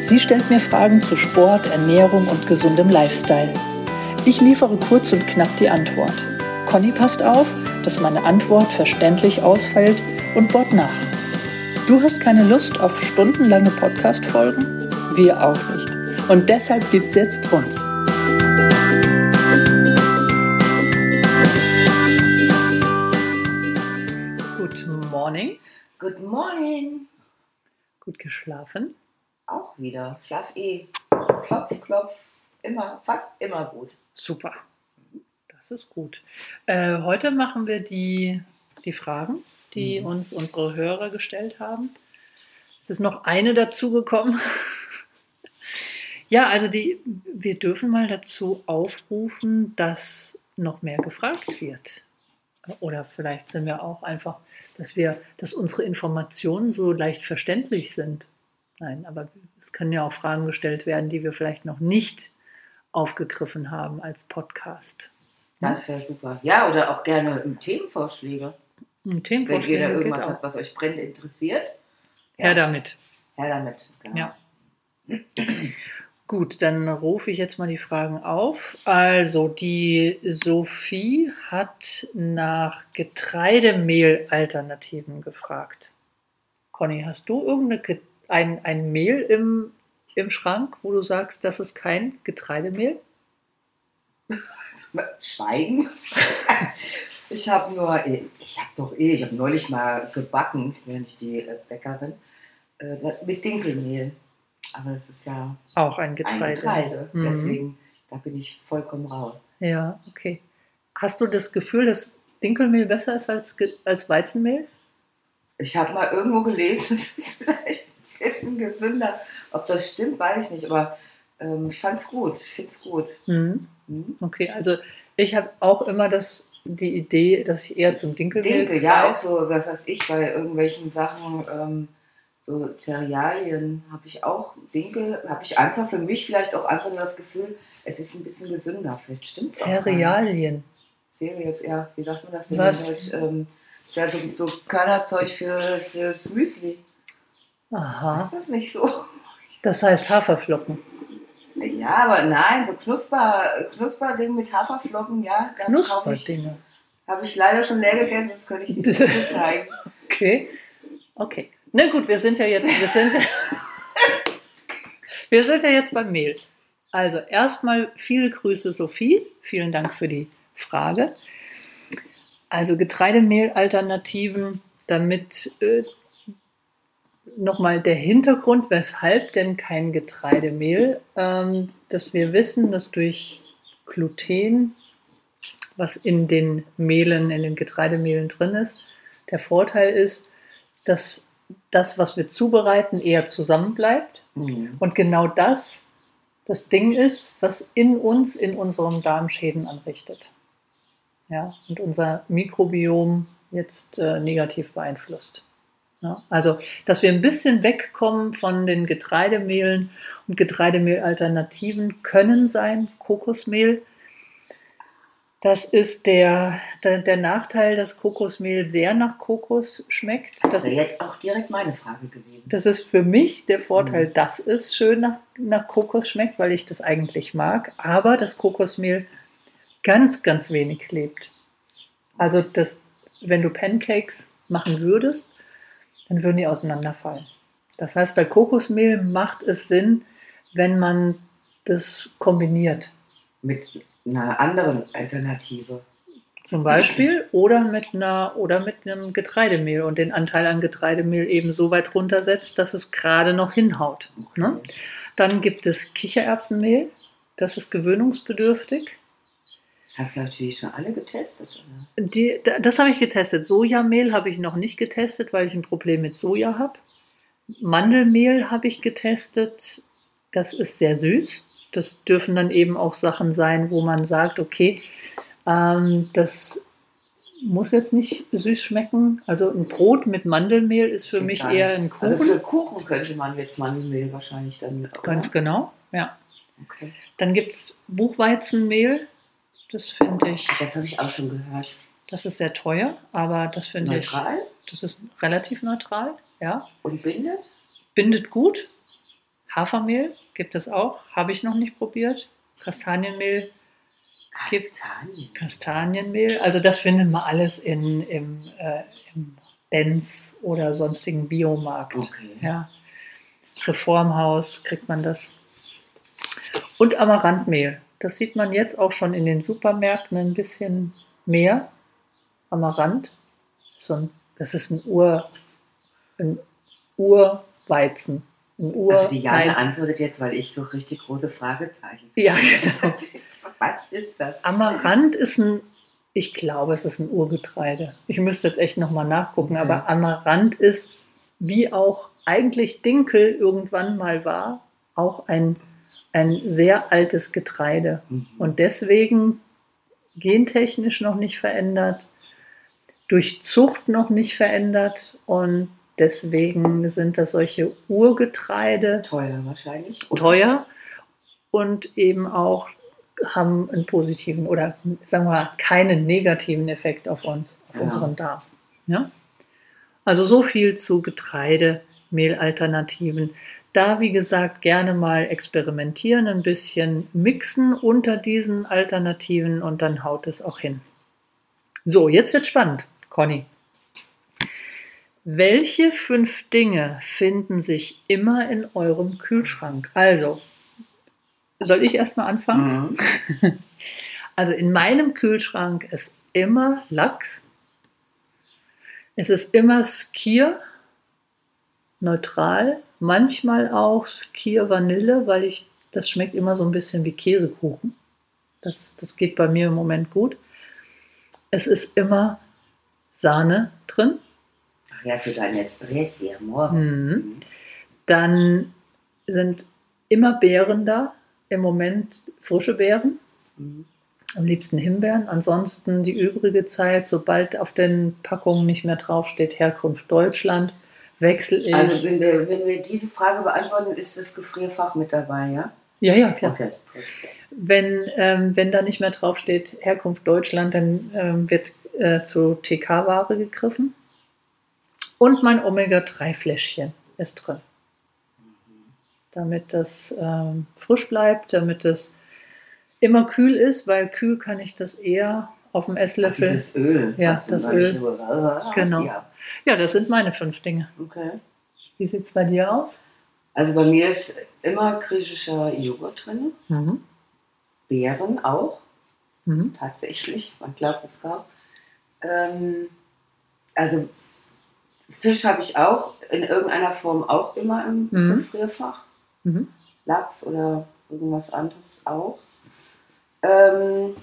Sie stellt mir Fragen zu Sport, Ernährung und gesundem Lifestyle. Ich liefere kurz und knapp die Antwort. Conny passt auf, dass meine Antwort verständlich ausfällt und bohrt nach. Du hast keine Lust auf stundenlange Podcast-Folgen? Wir auch nicht. Und deshalb gibt's jetzt uns. Good morning. Good morning. Gut geschlafen? Auch wieder. Schlaf eh. Klopf, klopf. Immer, fast immer gut. Super. Das ist gut. Äh, heute machen wir die, die Fragen, die Mhm. uns unsere Hörer gestellt haben. Es ist noch eine dazugekommen. ja, also die, wir dürfen mal dazu aufrufen, dass noch mehr gefragt wird. Oder vielleicht sind wir auch einfach, dass wir, dass unsere Informationen so leicht verständlich sind. Nein, aber es können ja auch Fragen gestellt werden, die wir vielleicht noch nicht aufgegriffen haben als Podcast. Das wäre super. Ja, oder auch gerne Themenvorschläge. Und Wenn Themenvorschläge jeder geht irgendwas hat, was euch brennend interessiert. Her damit. Her damit. Genau. Ja. Gut, dann rufe ich jetzt mal die Fragen auf. Also, die Sophie hat nach Getreidemehl-Alternativen gefragt. Conny, hast du irgendeine Ge- ein, ein Mehl im, im Schrank, wo du sagst, das ist kein Getreidemehl? Schweigen. ich habe nur, ich habe doch eh, ich habe neulich mal gebacken, ich bin ja nicht die äh, Bäckerin, äh, mit Dinkelmehl. Aber das ist ja Auch ein Getreide. ein Getreide. Mhm. Deswegen, da bin ich vollkommen raus. Ja, okay. Hast du das Gefühl, dass Dinkelmehl besser ist als, als Weizenmehl? Ich habe mal irgendwo gelesen, es ist vielleicht bisschen gesünder. Ob das stimmt, weiß ich nicht, aber ähm, ich fand es gut. Ich finde es gut. Mhm. Mhm. Okay, also ich habe auch immer das, die Idee, dass ich eher zum Dinkelmehl Dinkel, ja, auch so, was weiß ich, bei irgendwelchen Sachen, ähm, so Cerealien habe ich auch Dinkel, habe ich einfach für mich vielleicht auch einfach nur das Gefühl, es ist ein bisschen gesünder. Vielleicht stimmt es. Cerealien. Cereals, ja, wie sagt man das? Was? Halt, ähm, ja, so, so Körnerzeug für, fürs Müsli. Aha, Ist das nicht so? das heißt Haferflocken. Ja, aber nein, so Knusper, Knusperding mit Haferflocken, ja, Knusperdinge. habe ich leider schon leer gegessen, das könnte ich dir nicht zeigen. Okay, okay. Na gut, wir sind ja jetzt, wir sind, wir sind ja jetzt beim Mehl. Also erstmal viele Grüße, Sophie. Vielen Dank für die Frage. Also Getreidemehl-Alternativen, damit äh, nochmal der Hintergrund, weshalb denn kein Getreidemehl, ähm, dass wir wissen, dass durch Gluten, was in den Mehlen, in den Getreidemehlen drin ist, der Vorteil ist, dass das, was wir zubereiten, eher zusammenbleibt. Mhm. Und genau das das Ding ist, was in uns, in unserem Darm Schäden anrichtet. Ja, und unser Mikrobiom jetzt äh, negativ beeinflusst. Ja, also, dass wir ein bisschen wegkommen von den Getreidemehlen und Getreidemehlalternativen können sein Kokosmehl. Das ist der, der, der Nachteil, dass Kokosmehl sehr nach Kokos schmeckt. Das wäre jetzt auch direkt meine Frage gewesen. das ist für mich der Vorteil, Mhm. dass es schön nach, nach Kokos schmeckt, weil ich das eigentlich mag, aber das Kokosmehl ganz, ganz wenig klebt. Also, das, wenn du Pancakes machen würdest, dann würden die auseinanderfallen. Das heißt, bei Kokosmehl macht es Sinn, wenn man das kombiniert. Mit einer anderen Alternative. Zum Beispiel oder mit einer oder mit einem Getreidemehl und den Anteil an Getreidemehl eben so weit runtersetzt, dass es gerade noch hinhaut. Ne? Dann gibt es Kichererbsenmehl, das ist gewöhnungsbedürftig. Hast du die schon alle getestet? Oder? Die, da- das habe ich getestet. Sojamehl habe ich noch nicht getestet, weil ich ein Problem mit Soja habe. Mandelmehl habe ich getestet. Das ist sehr süß. das dürfen dann eben auch Sachen sein, wo man sagt, okay, ähm, das muss jetzt nicht süß schmecken. Also ein Brot mit Mandelmehl ist für Geht mich eher ein Kuchen. Also für Kuchen könnte man jetzt Mandelmehl wahrscheinlich dann. oder? Ganz genau, ja. Okay. Dann gibt es Buchweizenmehl. Das finde ich, das habe ich auch schon gehört. das ist sehr teuer, aber das finde ich, Neutral das ist relativ neutral, ja. und bindet? Bindet gut. Hafermehl gibt es auch, habe ich noch nicht probiert. Kastanienmehl, Gibt- Kastanien. Kastanienmehl, also das findet man alles in, im, äh, im Benz oder sonstigen Biomarkt. Okay. Ja. Reformhaus kriegt man das. Und Amaranthmehl. Das sieht man jetzt auch schon in den Supermärkten ein bisschen mehr. Amaranth. So ein, das ist ein Ur, ein Urweizen. Ein Ur, Also die Jana antwortet jetzt, weil ich so richtig große Fragezeichen Ja, genau. Was ist das? Amaranth ist ein, ich glaube, es ist ein Urgetreide. Ich müsste jetzt echt nochmal nachgucken, Okay. aber Amaranth ist, wie auch eigentlich Dinkel irgendwann mal war, auch ein, ein sehr altes Getreide. Mhm. Und deswegen gentechnisch noch nicht verändert, durch Zucht noch nicht verändert und deswegen sind das solche Urgetreide, Teuer wahrscheinlich. teuer und eben auch haben einen positiven oder sagen wir mal keinen negativen Effekt auf uns, auf Ja. unseren Darm. Ja? Also so viel zu Getreidemehlalternativen. Da, wie gesagt, gerne mal experimentieren, ein bisschen mixen unter diesen Alternativen und dann haut es auch hin. So, jetzt wird spannend, Conny. Welche fünf Dinge finden sich immer in eurem Kühlschrank? Also, soll ich erstmal anfangen? Mhm. Also in meinem Kühlschrank ist immer Lachs. Es ist immer Skier, neutral. Manchmal auch Skier Vanille, weil ich, das schmeckt immer so ein bisschen wie Käsekuchen. Das, das geht bei mir im Moment gut. Es ist immer Sahne drin. Ach ja, für deine Espresso am Morgen. Mhm. Dann sind immer Beeren da. Im Moment frische Beeren. Mhm. Am liebsten Himbeeren. Ansonsten die übrige Zeit, sobald auf den Packungen nicht mehr draufsteht Herkunft Deutschland, wechsle ich. Also wenn wir, wenn wir diese Frage beantworten, ist das Gefrierfach mit dabei, ja? ja, ja, klar. Okay. Wenn, ähm, wenn da nicht mehr draufsteht Herkunft Deutschland, dann ähm, wird äh, zu TK-Ware gegriffen. Und mein Omega-3-Fläschchen ist drin. Damit das ähm, frisch bleibt, damit es immer kühl ist, weil kühl kann ich das eher auf dem Esslöffel. Dieses Öl. Ja, das Öl. über- Genau. Ja, Ja, das sind meine fünf Dinge. okay. Wie sieht es bei dir aus? Also bei mir ist immer griechischer Joghurt drin. Mhm. Beeren auch, Mhm. tatsächlich. Man glaubt es kaum. Ähm, also Fisch habe ich auch in irgendeiner Form auch immer im Mhm. Gefrierfach. Mhm. Lachs oder irgendwas anderes auch. Ähm,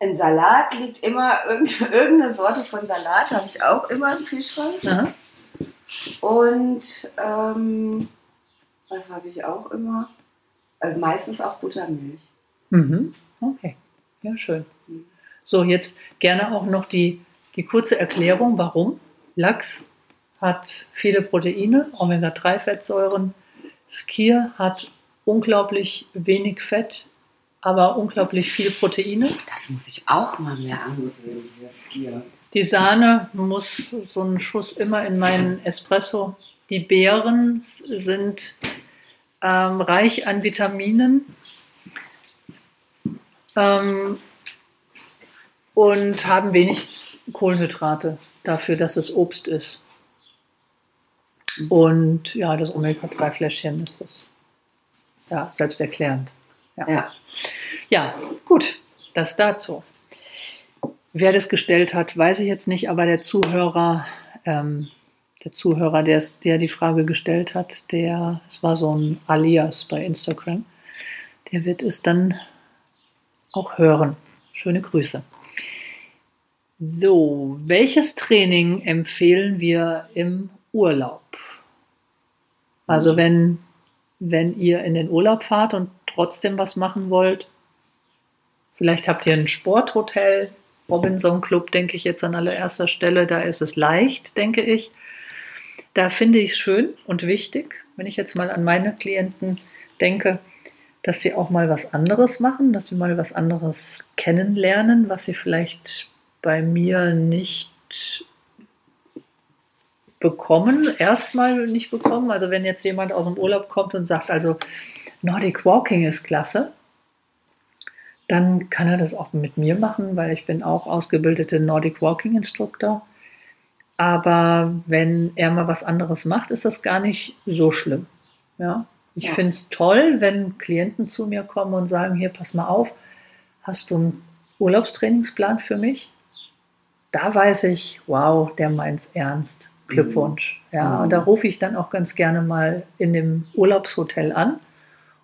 ein Salat liegt immer, irgend- irgendeine Sorte von Salat habe ich auch immer im Kühlschrank. Aha. Und ähm, was habe ich auch immer? Äh, meistens auch Buttermilch. Mhm. Okay, ja, schön. Mhm. So, jetzt gerne auch noch die, die kurze Erklärung, warum. Lachs hat viele Proteine, Omega-3-Fettsäuren. Skier hat unglaublich wenig Fett, aber unglaublich viele Proteine. Das muss ich auch mal mehr angewöhnen, dieses Skier. Die Sahne muss so einen Schuss immer in meinen Espresso. Die Beeren sind ähm, reich an Vitaminen ähm, und haben wenig Kohlenhydrate dafür, dass es Obst ist. Und ja, das Omega-3-Fläschchen ist das ja selbsterklärend. Ja. Ja, gut, das dazu. Wer das gestellt hat, weiß ich jetzt nicht, aber der Zuhörer, ähm, der Zuhörer, der, der die Frage gestellt hat, der, es war so ein Alias bei Instagram, der wird es dann auch hören. Schöne Grüße. So, welches Training empfehlen wir im Urlaub? Also wenn wenn ihr in den Urlaub fahrt und trotzdem was machen wollt. Vielleicht habt ihr ein Sporthotel, Robinson Club, denke ich jetzt an allererster Stelle. Da ist es leicht, denke ich. Da finde ich es schön und wichtig, wenn ich jetzt mal an meine Klienten denke, dass sie auch mal was anderes machen, dass sie mal was anderes kennenlernen, was sie vielleicht bei mir nicht bekommen, erstmal nicht bekommen. Also wenn jetzt jemand aus dem Urlaub kommt und sagt, also Nordic Walking ist klasse, dann kann er das auch mit mir machen, weil ich bin auch ausgebildete Nordic Walking Instructor. Aber wenn er mal was anderes macht, ist das gar nicht so schlimm. Ja, ich ja. finde es toll, wenn Klienten zu mir kommen und sagen, hier, pass mal auf, hast du einen Urlaubstrainingsplan für mich? Da weiß ich, wow, der meint es ernst. Glückwunsch. Mhm. Ja, und da rufe ich dann auch ganz gerne mal in dem Urlaubshotel an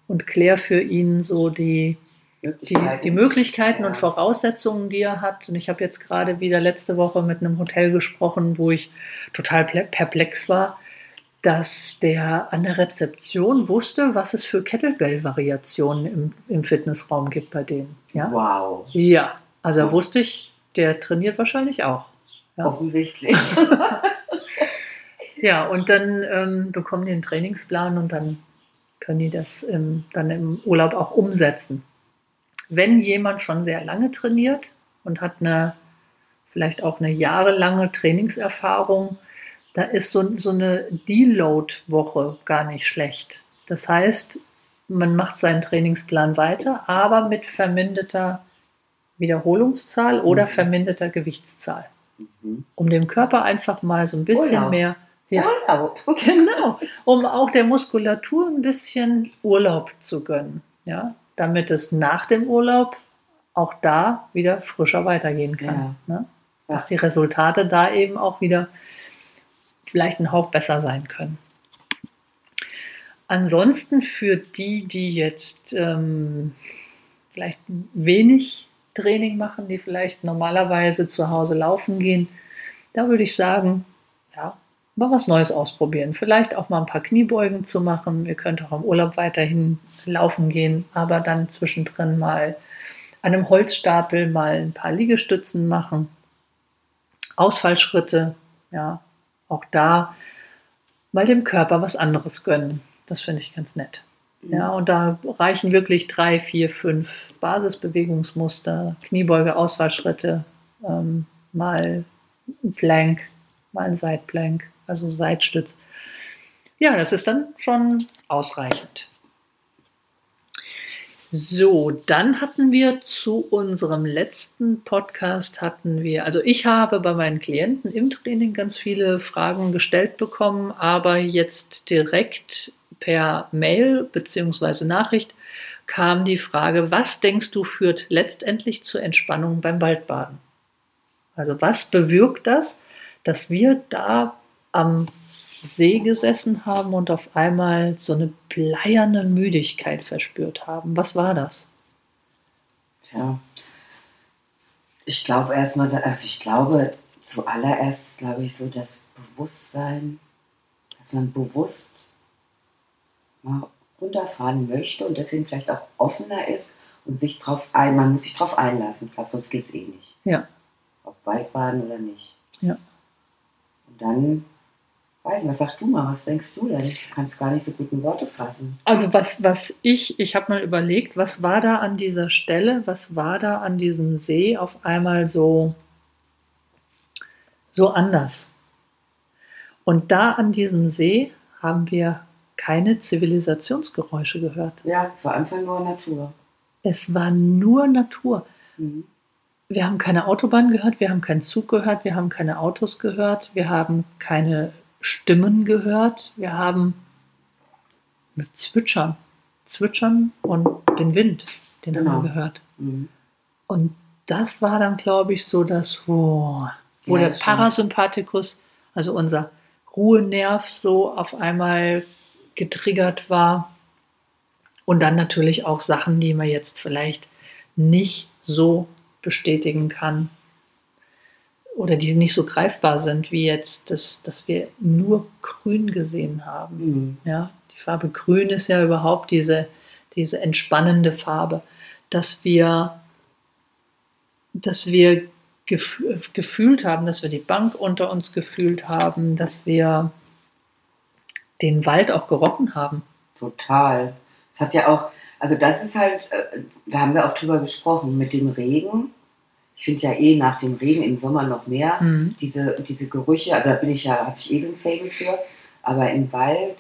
und kläre für ihn so die, die, die Möglichkeiten ja. und Voraussetzungen, die er hat. Und ich habe jetzt gerade wieder letzte Woche mit einem Hotel gesprochen, wo ich total perplex war, dass der an der Rezeption wusste, was es für Kettlebell-Variationen im, im Fitnessraum gibt bei denen. Ja? Wow. Ja, also wow. wusste ich, der trainiert wahrscheinlich auch. Ja. Offensichtlich. ja, und dann ähm, bekommen die einen Trainingsplan und dann können die das ähm, dann im Urlaub auch umsetzen. Wenn jemand schon sehr lange trainiert und hat eine vielleicht auch eine jahrelange Trainingserfahrung, da ist so, so eine Deload-Woche gar nicht schlecht. Das heißt, man macht seinen Trainingsplan weiter, aber mit verminderter Wiederholungszahl oder mhm. verminderter Gewichtszahl. Mhm. Um dem Körper einfach mal so ein bisschen Urlaub. mehr. Ja, Urlaub. genau. Um auch der Muskulatur ein bisschen Urlaub zu gönnen. Ja, damit es nach dem Urlaub auch da wieder frischer weitergehen kann. Ja. Ne? Dass die Resultate da eben auch wieder vielleicht ein Hauch besser sein können. Ansonsten für die, die jetzt ähm, vielleicht wenig Training machen, die vielleicht normalerweise zu Hause laufen gehen, da würde ich sagen, ja, mal was Neues ausprobieren. Vielleicht auch mal ein paar Kniebeugen zu machen. Ihr könnt auch im Urlaub weiterhin laufen gehen, aber dann zwischendrin mal an einem Holzstapel mal ein paar Liegestützen machen. Ausfallschritte, ja, auch da mal dem Körper was anderes gönnen. Das finde ich ganz nett. Ja, und da reichen wirklich drei, vier, fünf Basisbewegungsmuster, Kniebeuge, Ausfallschritte, ähm, mal ein Plank, mal ein Seitplank, also Seitstütz. Ja, das ist dann schon ausreichend. So, dann hatten wir zu unserem letzten Podcast hatten wir, also ich habe bei meinen Klienten im Training ganz viele Fragen gestellt bekommen, aber jetzt direkt per Mail bzw. Nachricht kam die Frage, was denkst du führt letztendlich zur Entspannung beim Waldbaden? Also was bewirkt das, dass wir da am See gesessen haben und auf einmal so eine bleierne Müdigkeit verspürt haben. Was war das? Tja, ich glaube erstmal, also ich glaube zuallererst, glaube ich, so das Bewusstsein, dass man bewusst mal runterfahren möchte und deswegen vielleicht auch offener ist und sich drauf ein, man muss sich drauf einlassen. Ich glaube, sonst geht es eh nicht. Ja. Ob Waldbaden oder nicht. Ja. Und dann weiß nicht, was sagst du mal, was denkst du denn? Du kannst gar nicht so gut in Worte fassen. Also was, was ich, ich habe mal überlegt, was war da an dieser Stelle, was war da an diesem See auf einmal so, so anders? Und da an diesem See haben wir keine Zivilisationsgeräusche gehört. Ja, es war einfach nur Natur. Es war nur Natur. Mhm. Wir haben keine Autobahn gehört, wir haben keinen Zug gehört, wir haben keine Autos gehört, wir haben keine Stimmen gehört. Wir haben das Zwitschern, Zwitschern und den Wind, den genau. haben wir gehört. Mhm. Und das war dann, glaube ich, so das, oh, wo ja, der Parasympathikus, also unser Ruhenerv, so auf einmal getriggert war. Und dann natürlich auch Sachen, die man jetzt vielleicht nicht so bestätigen kann, oder die nicht so greifbar sind, wie jetzt, das, dass wir nur grün gesehen haben. Mhm. Ja, die Farbe Grün ist ja überhaupt diese, diese entspannende Farbe, dass wir, dass wir gef gefühlt haben, dass wir die Bank unter uns gefühlt haben, dass wir den Wald auch gerochen haben. Total. Es hat ja auch, also das ist halt, äh, da haben wir auch drüber gesprochen, mit dem Regen. Ich finde ja eh nach dem Regen im Sommer noch mehr Mhm. diese, diese Gerüche, also da bin ich ja, habe ich eh so ein Fable für, aber im Wald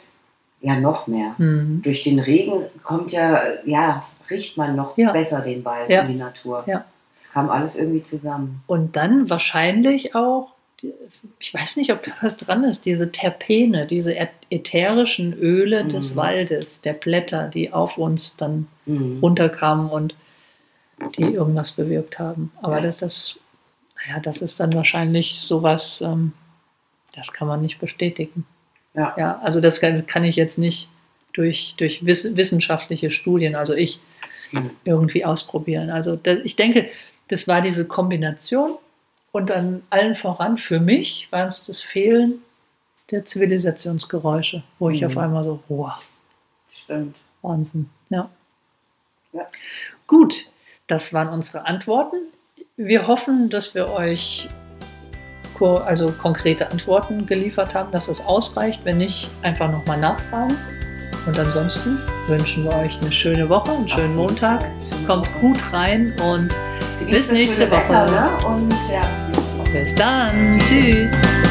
ja noch mehr. Mhm. Durch den Regen kommt ja, ja, riecht man noch Ja. besser den Wald Ja. und die Natur. Ja. Es kam alles irgendwie zusammen. Und dann wahrscheinlich auch, ich weiß nicht, ob da was dran ist, diese Terpene, diese ätherischen Öle des Mhm. Waldes, der Blätter, die auf uns dann Mhm. runterkamen und die irgendwas bewirkt haben. Aber Ja. das, das, naja, das ist dann wahrscheinlich sowas, ähm, das kann man nicht bestätigen. Ja. Ja, also das kann, kann ich jetzt nicht durch, durch wiss, wissenschaftliche Studien, also ich, Mhm. irgendwie ausprobieren. Also da, ich denke, das war diese Kombination und dann allen voran für mich war es das Fehlen der Zivilisationsgeräusche, wo ich Mhm. auf einmal so, wow, Stimmt. Wahnsinn. Ja. Ja. Gut, das waren unsere Antworten. Wir hoffen, dass wir euch also konkrete Antworten geliefert haben, dass es ausreicht. Wenn nicht, einfach nochmal nachfragen. Und ansonsten wünschen wir euch eine schöne Woche, einen schönen jeden Montag. Kommt gut rein und bis nächste Woche. Wetter, ne? Und ja, bis dann. Tschüss.